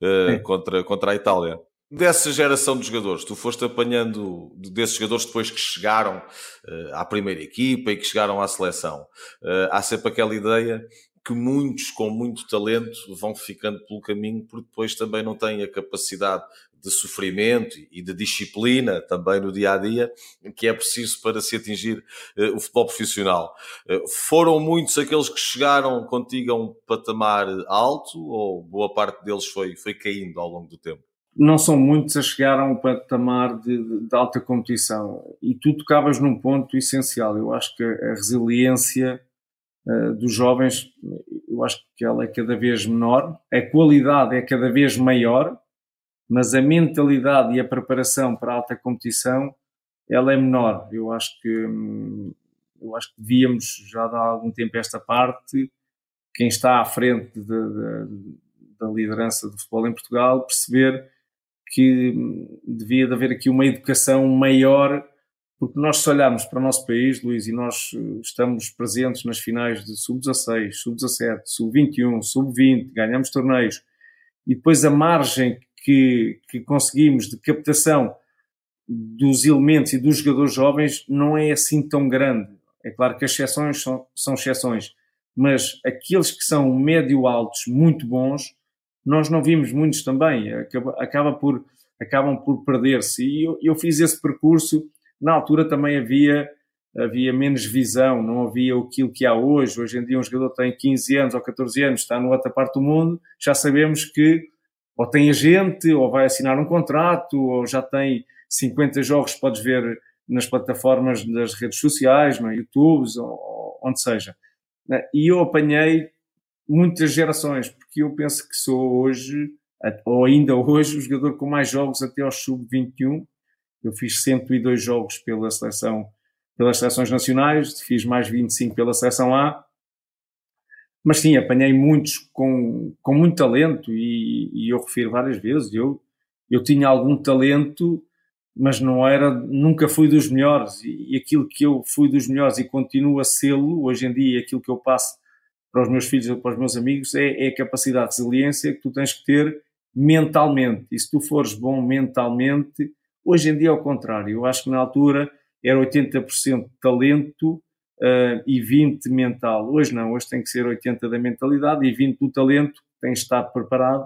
uh, contra, contra a Itália dessa geração de jogadores, tu foste apanhando desses jogadores depois que chegaram uh, à primeira equipa e que chegaram à seleção. Uh, há sempre aquela ideia que muitos com muito talento vão ficando pelo caminho porque depois também não têm a capacidade de sofrimento e de disciplina também no dia a dia que é preciso para se atingir uh, o futebol profissional. Uh, foram muitos aqueles que chegaram contigo a um patamar alto ou boa parte deles foi, foi caindo ao longo do tempo? Não são muitos a chegar a um patamar de, de, alta competição e tu tocavas num ponto essencial. Eu acho que a resiliência uh, dos jovens, eu acho que ela é cada vez menor, a qualidade é cada vez maior, mas a mentalidade e a preparação para a alta competição ela é menor. Eu acho que hum, eu acho que devíamos já dar algum tempo esta parte quem está à frente de, da liderança do futebol em Portugal perceber que devia de haver aqui uma educação maior porque nós, se olharmos para o nosso país, Luís, e nós eh, estamos presentes nas finais de sub-16, sub-17, sub-21, sub-20, ganhamos torneios, e depois a margem que, que conseguimos de captação dos elementos e dos jogadores jovens não é assim tão grande. É claro que as exceções são, são exceções, mas aqueles que são médio-altos, muito bons, nós não vimos muitos também. Acaba, acaba por, acabam por perder-se. E eu, eu fiz esse percurso na altura também havia, havia menos visão, não havia aquilo que há hoje. Hoje em dia um jogador tem 15 anos ou 14 anos, está noutra parte do mundo, já sabemos que ou tem agente, ou vai assinar um contrato, ou já tem 50 jogos podes ver nas plataformas das redes sociais, no YouTube, ou onde seja. E eu apanhei muitas gerações, porque eu penso que sou hoje, ou ainda hoje, o jogador com mais jogos até aos sub-21. Eu fiz 102 jogos pela seleção, pelas seleções nacionais, fiz mais 25 pela seleção A. Mas sim, apanhei muitos com, com muito talento e, e eu refiro várias vezes, eu, eu tinha algum talento, mas não era, nunca fui dos melhores e, e aquilo que eu fui dos melhores e continuo a sê-lo hoje em dia, aquilo que eu passo para os meus filhos ou para os meus amigos é, é a capacidade de resiliência que tu tens que ter mentalmente. E se tu fores bom mentalmente, hoje em dia é o contrário. Eu acho que na altura era 80% de talento uh, e 20% mental. Hoje não, hoje tem que ser 80% da mentalidade e 20% do talento, tem que estar preparado.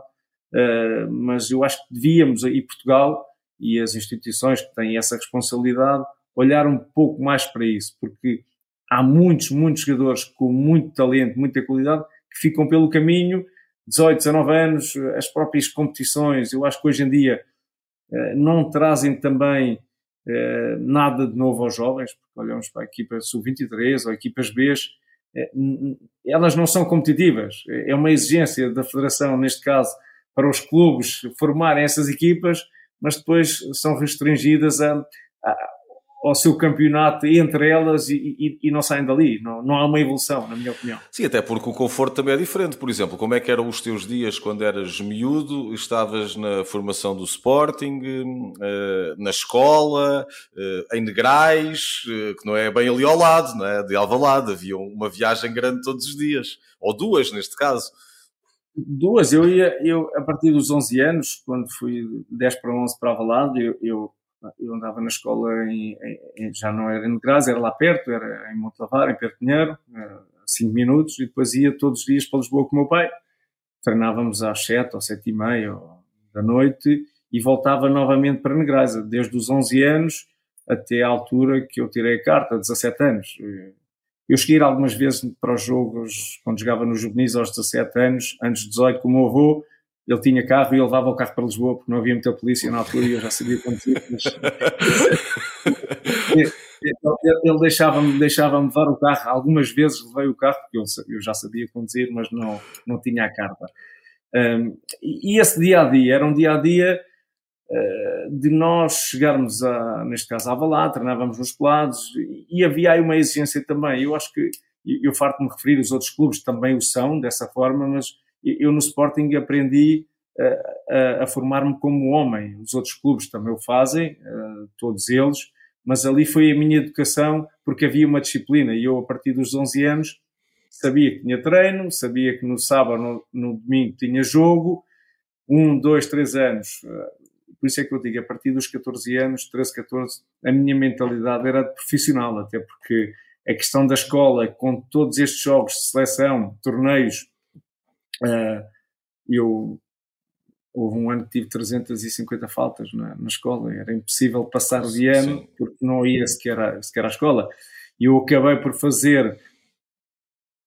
Uh, mas eu acho que devíamos, e Portugal e as instituições que têm essa responsabilidade, olhar um pouco mais para isso, porque há muitos, muitos jogadores com muito talento, muita qualidade, que ficam pelo caminho, 18, 19 anos, as próprias competições, eu acho que hoje em dia eh, não trazem também eh, nada de novo aos jovens, porque olhamos para a equipa sub-23 ou equipas B, eh, elas não são competitivas. É uma exigência da Federação, neste caso, para os clubes formarem essas equipas, mas depois são restringidas a, a ao seu campeonato entre elas e, e, e, não saem dali. Não, não há uma evolução, na minha opinião. Sim, até porque o conforto também é diferente. Por exemplo, como é que eram os teus dias quando eras miúdo, estavas na formação do Sporting, eh, na escola, eh, em Negrais, eh, que não é bem ali ao lado, não é? de Alvalade, havia uma viagem grande todos os dias, ou duas neste caso. Duas, eu ia, eu a partir dos 11 anos, quando fui 10 para 11 para Alvalade, eu, eu eu andava na escola, em, em, já não era em Graz, era lá perto, era em Montelavar, em Perpinheiro, cinco minutos, e depois ia todos os dias para Lisboa com o meu pai. Treinávamos às sete ou sete e meia da noite e voltava novamente para Negrais, desde os 11 anos até à altura que eu tirei a carta, 17 anos. Eu cheguei algumas vezes para os jogos, quando jogava nos juvenis aos 17 anos, antes de 18, com o meu avô, ele tinha carro e eu levava o carro para Lisboa porque não havia muita polícia na altura e eu já sabia conduzir. Mas... ele deixava-me deixava levar o carro. Algumas vezes levei o carro porque eu, eu já sabia conduzir, mas não, não tinha a carta. Um, e esse dia a dia era um dia a dia uh, de nós chegarmos, a, neste caso, à Valá, treinávamos nos pelados e havia aí uma exigência também. Eu acho que, eu farto-me referir, os outros clubes também o são dessa forma, mas eu no Sporting aprendi a, a, a formar-me como homem. Os outros clubes também o fazem, uh, todos eles, mas ali foi a minha educação porque havia uma disciplina e eu, a partir dos 11 anos, sabia que tinha treino, sabia que no sábado, no, no domingo tinha jogo, um, dois, três anos. Uh, por isso é que eu digo, a partir dos 14 anos, 13, 14, a minha mentalidade era de profissional, até porque a questão da escola, com todos estes jogos de seleção, torneios, eu houve um ano que tive 350 faltas na, na escola, era impossível passar de ano Sim. porque não ia sequer, a, sequer à escola. E eu acabei por fazer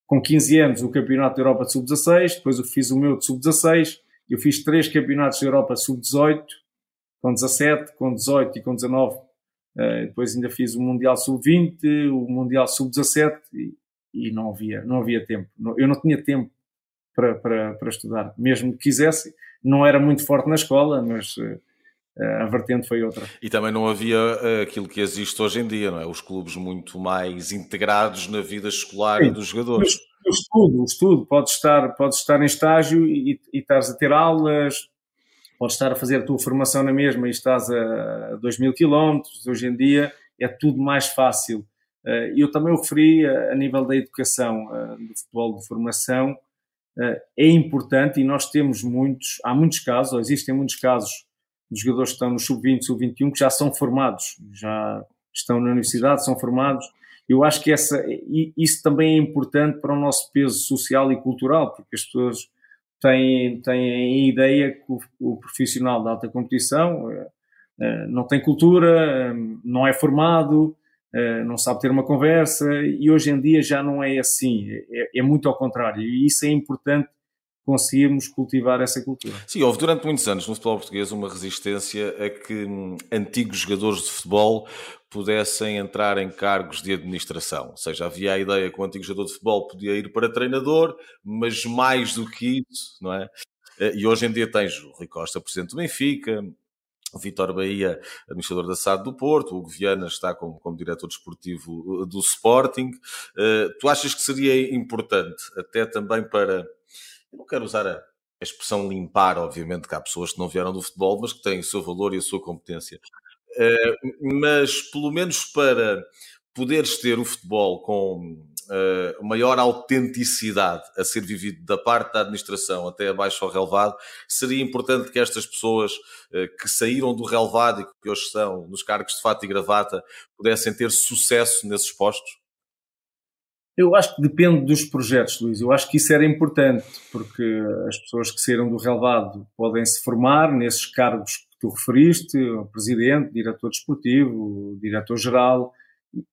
com 15 anos o Campeonato da Europa de Sub-16, depois eu fiz o meu de Sub-16, eu fiz três Campeonatos da Europa Sub-18, com 17, com 18 e com 19. Uh, ah, depois ainda fiz o Mundial Sub-20, o Mundial Sub-17 e, e, não, havia, não havia tempo. Eu não tinha tempo para, para, para estudar. Mesmo que quisesse, não era muito forte na escola, mas uh, a vertente foi outra. E também não havia uh, aquilo que existe hoje em dia, não é? Os clubes muito mais integrados na vida escolar Sim, dos jogadores. O estudo, o estudo, pode estar, pode estar em estágio e, e estás a ter aulas, podes estar a fazer a tua formação na mesma e estás a 2 mil quilómetros, hoje em dia é tudo mais fácil. Eh, eu também o referi a nível da educação, do futebol de formação, eh, é importante e nós temos muitos, há muitos casos, ou existem muitos casos de jogadores que estão no sub-20, sub-21 que já são formados, já estão na universidade, são formados. Eu acho que essa, isso também é importante para o nosso peso social e cultural, porque as pessoas têm, têm a ideia que o, o profissional da alta competição eh, eh, não tem cultura, não é formado, eh, não sabe ter uma conversa, e hoje em dia já não é assim, é, é muito ao contrário, e isso é importante conseguirmos cultivar essa cultura. Sim, houve durante muitos anos no futebol português uma resistência a que hum, antigos jogadores de futebol pudessem entrar em cargos de administração. Ou seja, havia a ideia que o antigo jogador de futebol podia ir para treinador, mas mais do que isso, não é? Eh, e hoje em dia tens o Rui Costa, presidente do Benfica, Vitor Bahia, administrador da SAD do Porto, o Viana está como, como diretor desportivo do Sporting. Uh, tu achas que seria importante, até também para eu não quero usar a, expressão limpar, obviamente, que há pessoas que não vieram do futebol, mas que têm o seu valor e a sua competência. Uh, mas pelo menos para poderes ter o futebol com uh, maior autenticidade a ser vivido da parte da administração até abaixo ao relevado, seria importante que estas pessoas uh, que saíram do relevado e que hoje estão nos cargos de fato e gravata pudessem ter sucesso nesses postos? Eu acho que depende dos projetos, Luís. Eu acho que isso era importante, porque as pessoas que saíram do relevado podem se formar nesses cargos que tu referiste, presidente, diretor desportivo, diretor-geral,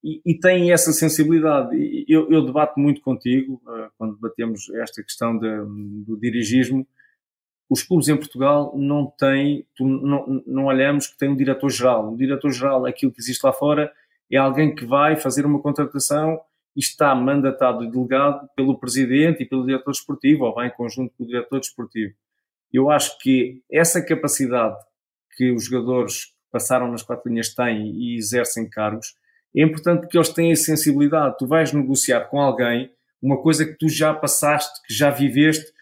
e, e, têm essa sensibilidade. Eu, eu, debato muito contigo, uh, quando debatemos esta questão de, do dirigismo, os clubes em Portugal não têm, não, não olhamos que tem um diretor-geral. O diretor-geral, aquilo que existe lá fora, é alguém que vai fazer uma contratação e está mandatado e delegado pelo presidente e pelo diretor desportivo, ou vai em conjunto com o diretor desportivo. Eu acho que essa capacidade que os jogadores que passaram nas quatro linhas têm e exercem cargos, é importante que eles tenham sensibilidade. Tu vais negociar com alguém uma coisa que tu já passaste, que já viveste,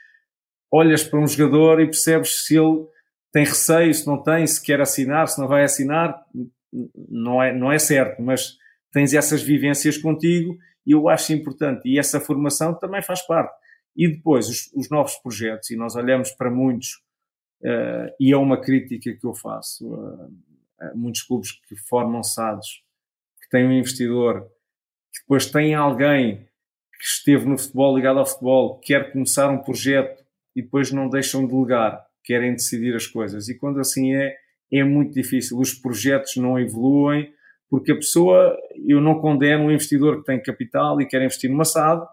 olhas para um jogador e percebes se ele tem receio, se não tem, se quer assinar, se não vai assinar, não é, não é certo, mas tens essas vivências contigo e eu acho importante. E essa formação também faz parte. E depois, os, os novos projetos, e nós olhamos para muitos, uh, e é uma crítica que eu faço uh, muitos clubes que formam SADs, têm um investidor, que depois tem alguém que esteve no futebol, ligado ao futebol, quer começar um projeto e depois não deixam de delegar, querem decidir as coisas. E quando assim é, é muito difícil. Os projetos não evoluem, porque a pessoa, eu não condeno um investidor que tem capital e quer investir numa SAD,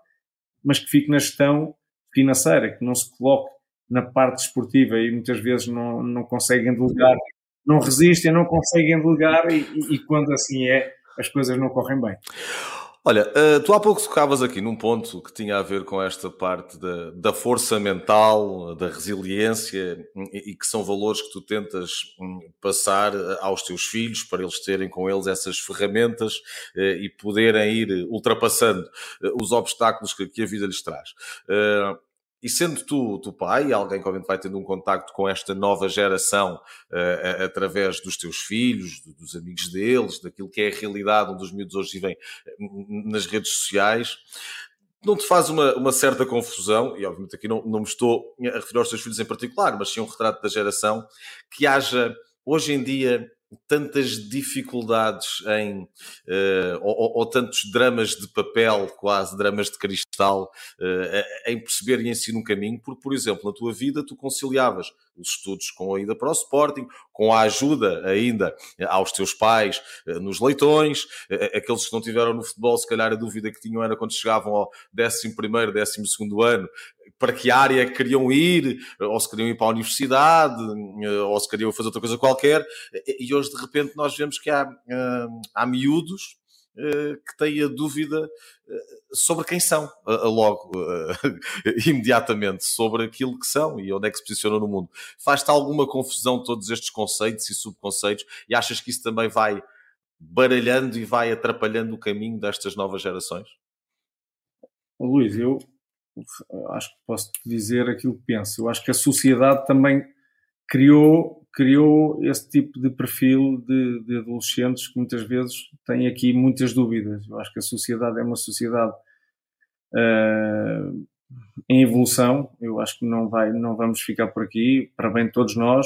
mas que fique na gestão financeira, que não se coloque na parte desportiva e muitas vezes não, não conseguem delegar, não resistem, não conseguem delegar e, e, e quando assim é, as coisas não correm bem. Olha, uh, tu há pouco tocavas aqui num ponto que tinha a ver com esta parte da, da força mental, da resiliência e, e, que são valores que tu tentas um, passar eh, aos teus filhos para eles terem com eles essas ferramentas uh, e poderem ir ultrapassando os obstáculos que, que, a vida lhes traz. E sendo tu, tu pai, alguém que obviamente vai tendo um contacto com esta nova geração uh, através dos teus filhos, dos amigos deles, daquilo que é a realidade onde os miúdos hoje vivem eh, nas redes sociais, não te faz uma, uma certa confusão, e obviamente aqui não, não me estou a referir aos teus filhos em particular, mas sim um retrato da geração, que haja hoje em dia tantas dificuldades em uh, ou, ou, tantos dramas de papel, quase dramas de cristal, uh, em perceber e ensinar um caminho, porque, por exemplo, na tua vida tu conciliavas os estudos com a ida para o Sporting, com a ajuda ainda aos teus pais uh, nos leitões, aqueles que não tiveram no futebol, se calhar a dúvida que tinham era quando chegavam ao 11 primeiro, 12 segundo ano, para que área queriam ir, ou se queriam ir para a universidade, ou se queriam fazer outra coisa qualquer, e hoje de repente nós vemos que há, hum, há miúdos eh, que têm a dúvida eh, sobre quem são, logo, imediatamente, sobre aquilo que são e onde é que se posicionam no mundo. Faz-te alguma confusão todos estes conceitos e subconceitos e achas que isso também vai baralhando e vai atrapalhando o caminho destas novas gerações? Luís, eu acho que posso dizer aquilo que penso. Eu acho que a sociedade também criou, criou esse tipo de perfil de, de, adolescentes que muitas vezes têm aqui muitas dúvidas. Eu acho que a sociedade é uma sociedade uh, em evolução. Eu acho que não, vai, não vamos ficar por aqui, para bem de todos nós,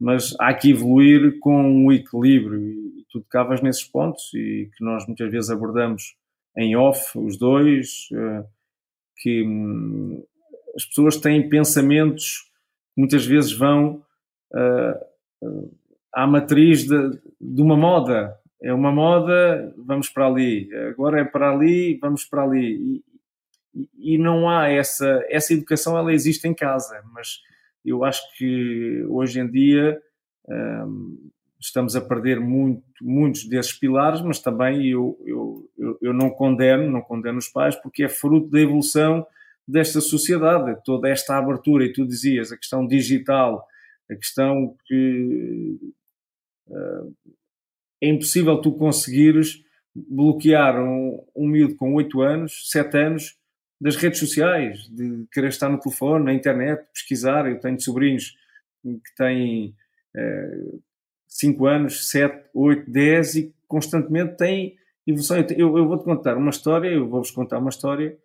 mas há que evoluir com um equilíbrio. E tu tocavas nesses pontos e que nós muitas vezes abordamos em off, os dois. Uh, que hum, as pessoas têm pensamentos muitas vezes vão uh, à matriz de, de, uma moda. É uma moda, vamos para ali. Agora é para ali, vamos para ali. E, e, não há essa, essa educação, ela existe em casa, mas eu acho que hoje em dia um, estamos a perder muito, muitos desses pilares, mas também eu, eu, eu, eu, não condeno, não condeno os pais, porque é fruto da evolução desta sociedade, toda esta abertura, e tu dizias, a questão digital, a questão que uh, é impossível tu conseguires bloquear um, um miúdo com 8 anos, 7 anos, das redes sociais, de querer estar no telefone, na internet, pesquisar. Eu tenho sobrinhos que têm 5 uh, anos, 7, 8, 10 e constantemente têm evolução. Eu, eu vou-te contar uma história, eu vou-vos contar uma história.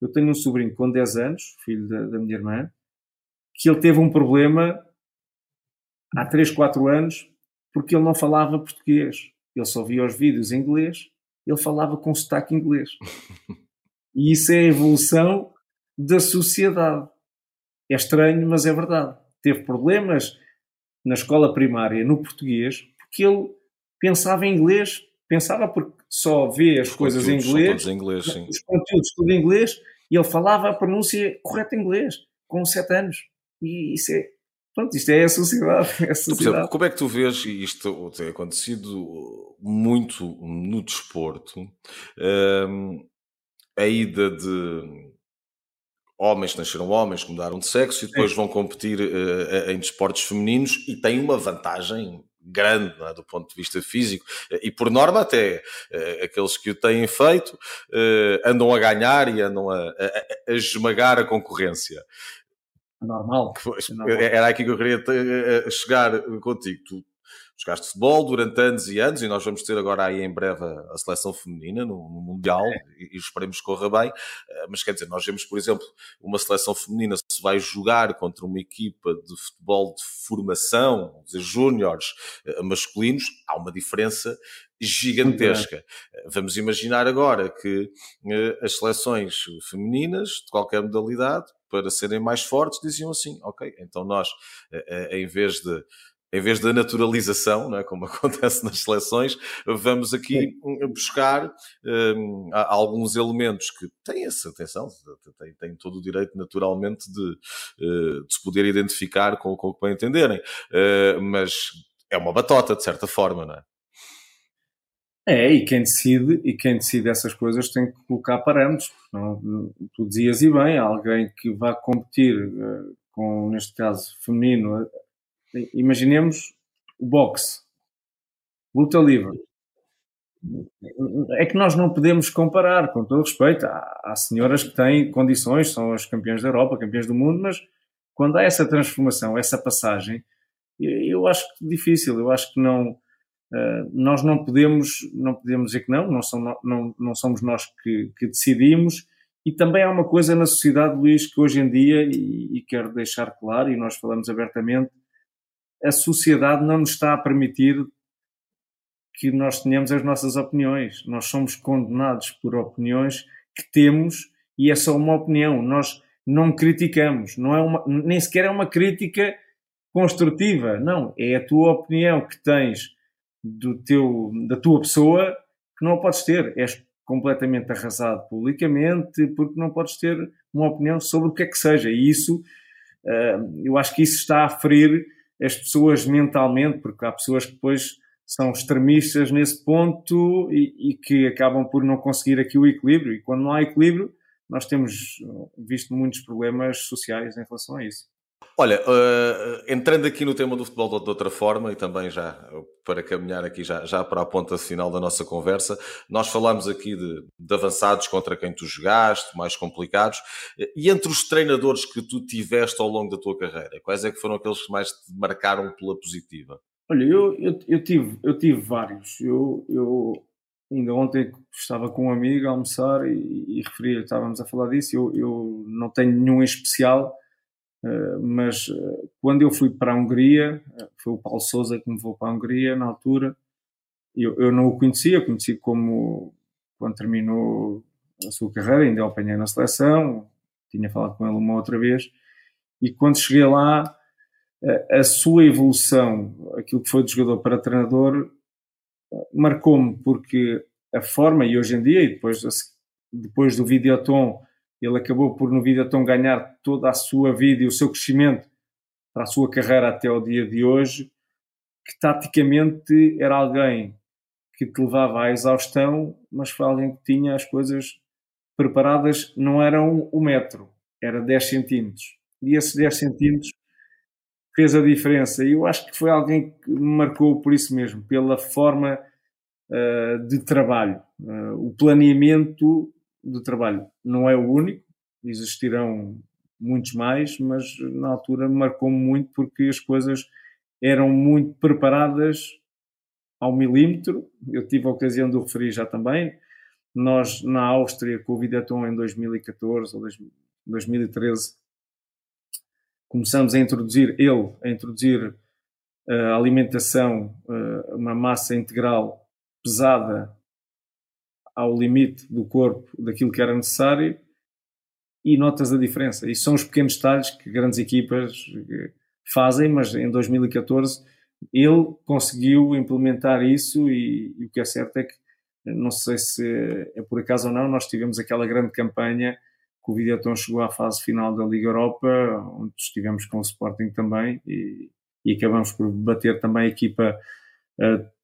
Eu tenho um sobrinho com 10 anos, filho da, da minha irmã, que ele teve um problema há 3, 4 anos porque ele não falava português. Ele só via os vídeos em inglês, ele falava com sotaque inglês. E isso é a evolução da sociedade. É estranho, mas é verdade. Teve problemas na escola primária no português porque ele pensava em inglês, pensava porque só vê as os coisas em inglês, em inglês os conteúdos tudo em inglês, e ele falava a pronúncia correta em inglês, com 7 anos. E isso é, Pronto, isto é a sociedade. É a sociedade. Exemplo, como é que tu vês, isto tem acontecido muito no desporto, um, a ida de homens que nasceram homens, que mudaram de sexo e depois Sim. vão competir uh, em desportos femininos e têm uma vantagem grande é? do ponto de vista físico e por norma até uh, aqueles que o têm feito uh, andam a ganhar e andam a, a, a esmagar a concorrência normal. É normal. Era aqui que eu queria chegar contigo. Tu jogaste futebol durante anos e anos e nós vamos ter agora aí em breve a, seleção feminina no, no Mundial é. e, e, esperemos que corra bem. Eh, mas quer dizer, nós vemos, por exemplo, uma seleção feminina se vai jogar contra uma equipa de futebol de formação, de júniores eh, masculinos, há uma diferença gigantesca. Vamos imaginar agora que eh, as seleções femininas de qualquer modalidade para serem mais fortes, diziam assim: ok, então nós, eh, eh, em vez de em vez da naturalização, não é, como acontece nas seleções, vamos aqui buscar um, alguns elementos que têm essa atenção, têm, têm, todo o direito naturalmente de, uh, de se poder identificar com, com o que bem entenderem, uh, mas é uma batota, de certa forma, não é? É, e quem decide, e quem decide essas coisas tem que colocar parâmetros. Não, tu dizias e bem, alguém que vá competir uh, com, neste caso, feminino, uh, imaginemos o boxe, luta livre. É que nós não podemos comparar, com todo respeito. Há, há senhoras que têm condições, são as campeãs da Europa, campeãs do mundo, mas quando há essa transformação, essa passagem, eu acho que difícil, eu acho que não Uh, nós não podemos, não podemos dizer que não, não, são, não, não somos nós que, que, decidimos. E também há uma coisa na sociedade, Luís, que hoje em dia, e, e quero deixar claro, e nós falamos abertamente, a sociedade não nos está a permitir que nós tenhamos as nossas opiniões. Nós somos condenados por opiniões que temos e é só uma opinião. Nós não criticamos, não é uma, nem sequer é uma crítica construtiva. Não, é a tua opinião que tens do teu, da tua pessoa que não a podes ter. És completamente arrasado publicamente porque não podes ter uma opinião sobre o que é que seja. E isso, uh, eu acho que isso está a ferir as pessoas mentalmente, porque há pessoas que depois são extremistas nesse ponto e, e que acabam por não conseguir aqui o equilíbrio. E quando não há equilíbrio, nós temos visto muitos problemas sociais em relação a isso. Olha, uh, entrando aqui no tema do futebol de, outra forma e também já para caminhar aqui já, já para a ponta final da nossa conversa, nós falamos aqui de, de, avançados contra quem tu jogaste, mais complicados, e entre os treinadores que tu tiveste ao longo da tua carreira, quais é que foram aqueles que mais te marcaram pela positiva? Olha, eu, eu, eu tive, eu tive vários. Eu, eu ainda ontem estava com um amigo a almoçar e, e referi, estávamos a falar disso, eu, eu não tenho nenhum em especial, mas eh, quando eu fui para a Hungria, eh, foi o Paulo Souza que me levou para a Hungria na altura, eu, eu não o conhecia, conheci como quando terminou a sua carreira, ainda o apanhei na seleção, tinha falado com ele uma outra vez, e quando cheguei lá, a, a sua evolução, aquilo que foi de jogador para treinador, marcou-me, porque a forma, e hoje em dia, e depois, depois do Videoton, ele acabou por no Videoton ganhar toda a sua vida e o seu crescimento para a sua carreira até o dia de hoje, que taticamente era alguém que te levava à exaustão, mas foi alguém que tinha as coisas preparadas, não eram o metro, era 10 centímetros. E esses 10 centímetros fez a diferença. E eu acho que foi alguém que me marcou por isso mesmo, pela forma uh, de trabalho. Uh, o planeamento do trabalho não é o único, existirão muitos mais, mas na altura marcou-me muito porque as coisas eram muito preparadas ao milímetro. Eu tive a ocasião de o referir já também. Nós, na Áustria, com o Videaton em 2014 ou 2013, começamos a introduzir, ele, a introduzir a uh, alimentação, uh, uma massa integral pesada ao limite do corpo daquilo que era necessário e notas a diferença. E são os pequenos detalhes que grandes equipas eh, fazem, mas em 2014 ele conseguiu implementar isso e, e, o que é certo é que, não sei se é por acaso ou não, nós tivemos aquela grande campanha que o Videoton chegou à fase final da Liga Europa, onde estivemos com o Sporting também e, e acabamos por bater também a equipa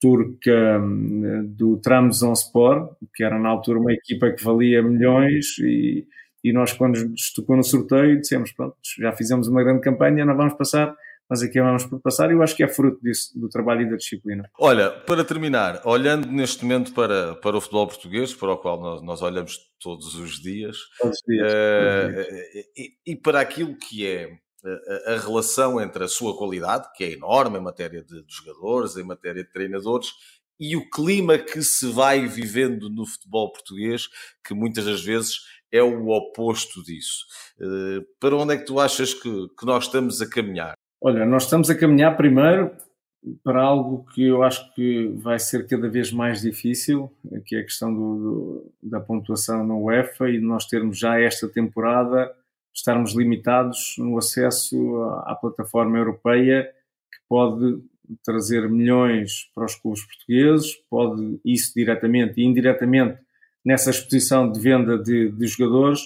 turca um, do Trabzonspor, que era na altura uma equipa que valia milhões e, e nós quando nos tocou no sorteio dissemos, pronto, já fizemos uma grande campanha, não vamos passar, mas aqui vamos por passar e eu acho que é fruto disso, do trabalho e da disciplina. Olha, para terminar, olhando neste momento para, para o futebol português, para o qual nós, nós olhamos todos os dias, todos os dias, uh, todos os dias. E, e, para aquilo que é a, relação entre a sua qualidade, que é enorme em matéria de, de jogadores, em matéria de treinadores, e o clima que se vai vivendo no futebol português, que muitas das vezes é o oposto disso. Uh, para onde é que tu achas que, que nós estamos a caminhar? Olha, nós estamos a caminhar primeiro para algo que eu acho que vai ser cada vez mais difícil, que é a questão do, do, da pontuação na UEFA e nós termos já esta temporada estarmos limitados no acesso à, plataforma europeia que pode trazer milhões para os clubes portugueses, pode isso diretamente e indiretamente nessa exposição de venda de, de jogadores.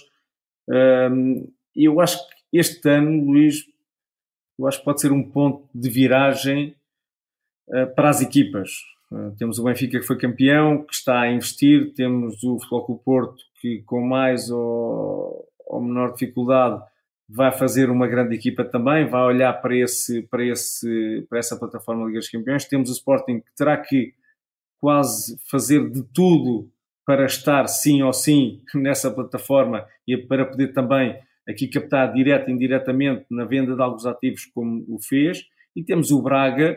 E eu acho que este ano, Luís, eu acho que pode ser um ponto de viragem ah, para as equipas. Ah, temos o Benfica que foi campeão, que está a investir, temos o Futebol Porto que com mais ou, ou menor dificuldade vai fazer uma grande equipa também, vai olhar para, esse, para, esse, para essa plataforma Liga dos Campeões. Temos o Sporting que terá que quase fazer de tudo para estar sim ou sim nessa plataforma e para poder também aqui captar direto e indiretamente na venda de alguns ativos como o fez. E temos o Braga,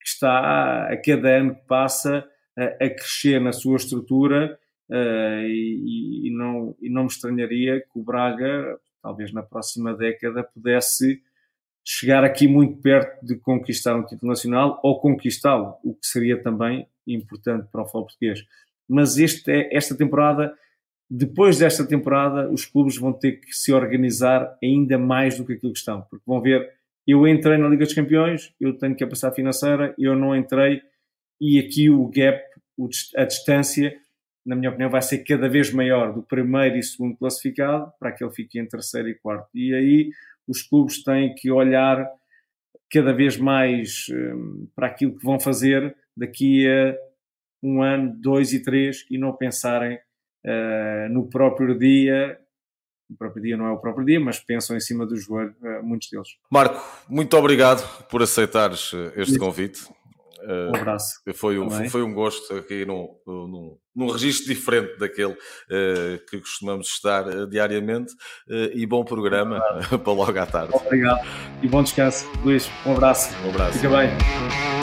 que está a cada ano que passa a, a crescer na sua estrutura uh, e, e, não, e não me estranharia que o Braga, talvez na próxima década, pudesse chegar aqui muito perto de conquistar um título nacional ou conquistá-lo, o que seria também importante para o futebol português. Mas este é, esta temporada, depois desta temporada, os clubes vão ter que se organizar ainda mais do que aquilo que estão, porque vão ver, eu entrei na Liga dos Campeões, eu tenho capacidade financeira, eu não entrei, e aqui o gap, a distância, na minha opinião, vai ser cada vez maior do primeiro e segundo classificado para que fique em terceiro e quarto. E aí os clubes têm que olhar cada vez mais um, para aquilo que vão fazer daqui a um ano, dois e três e não pensarem uh, no próprio dia. O próprio dia não é o próprio dia, mas pensam em cima do joelho, uh, muitos deles. Marco, muito obrigado por aceitares eh, este convite. Um abraço. foi, um, foi um gosto aqui num, num, num registro diferente daquele uh, que costumamos estar uh, diariamente e bom programa para logo à tarde. Obrigado e bom descanso. Luís, um abraço. Um abraço. Fica bem.